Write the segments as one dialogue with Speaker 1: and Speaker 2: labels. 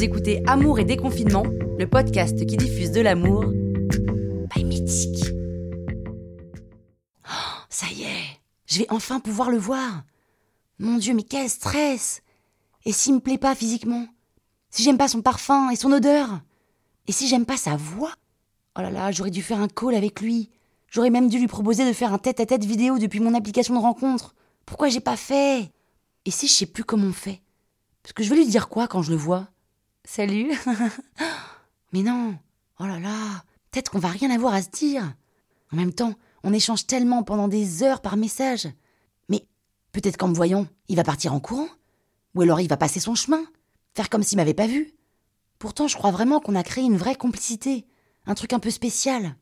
Speaker 1: Vous écoutez Amour et déconfinement, le podcast qui diffuse de l'amour by Mythique. Oh, ça y est, je vais enfin pouvoir le voir. Mon Dieu, mais quel stress Et s'il me plaît pas physiquement Si j'aime pas son parfum et son odeur Et si j'aime pas sa voix Oh là là, j'aurais dû faire un call avec lui. J'aurais même dû lui proposer de faire un tête-à-tête vidéo depuis mon application de rencontre. Pourquoi j'ai pas fait? Et si je sais plus comment on fait? Parce que je vais lui dire quoi quand je le vois? Salut Mais non Oh là là Peut-être qu'on va rien avoir à se dire. En même temps, on échange tellement pendant des heures par message. Mais peut-être qu'en me voyant, il va partir en courant. Ou alors il va passer son chemin, faire comme s'il m'avait pas vu. Pourtant, je crois vraiment qu'on a créé une vraie complicité, un truc un peu spécial.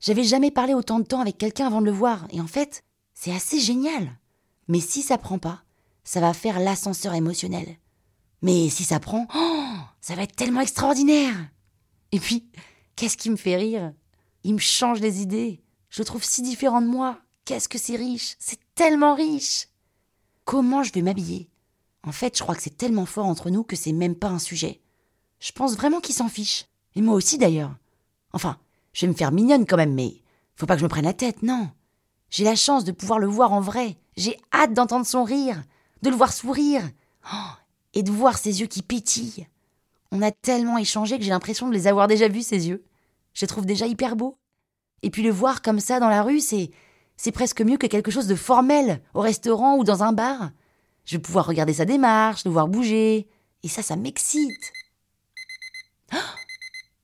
Speaker 1: J'avais jamais parlé autant de temps avec quelqu'un avant de le voir, et en fait, c'est assez génial. Mais si ça prend pas, ça va faire l'ascenseur émotionnel. Mais si ça prend, oh, ça va être tellement extraordinaire. Et puis, qu'est-ce qui me fait rire? Il me change les idées. Je le trouve si différent de moi. Qu'est-ce que c'est riche C'est tellement riche. Comment je vais m'habiller? En fait, je crois que c'est tellement fort entre nous que c'est même pas un sujet. Je pense vraiment qu'il s'en fiche. Et moi aussi d'ailleurs. Enfin, je vais me faire mignonne quand même, mais faut pas que je me prenne la tête, non. J'ai la chance de pouvoir le voir en vrai. J'ai hâte d'entendre son rire, de le voir sourire, oh, et de voir ses yeux qui pétillent. On a tellement échangé que j'ai l'impression de les avoir déjà vus, ses yeux. Je les trouve déjà hyper beaux. Et puis le voir comme ça dans la rue, c'est c'est presque mieux que quelque chose de formel au restaurant ou dans un bar. Je vais pouvoir regarder sa démarche, le voir bouger, et ça, ça m'excite. Oh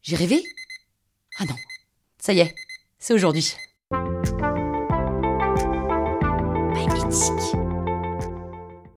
Speaker 1: J'ai rêvé? Ah non, ça y est, c'est aujourd'hui.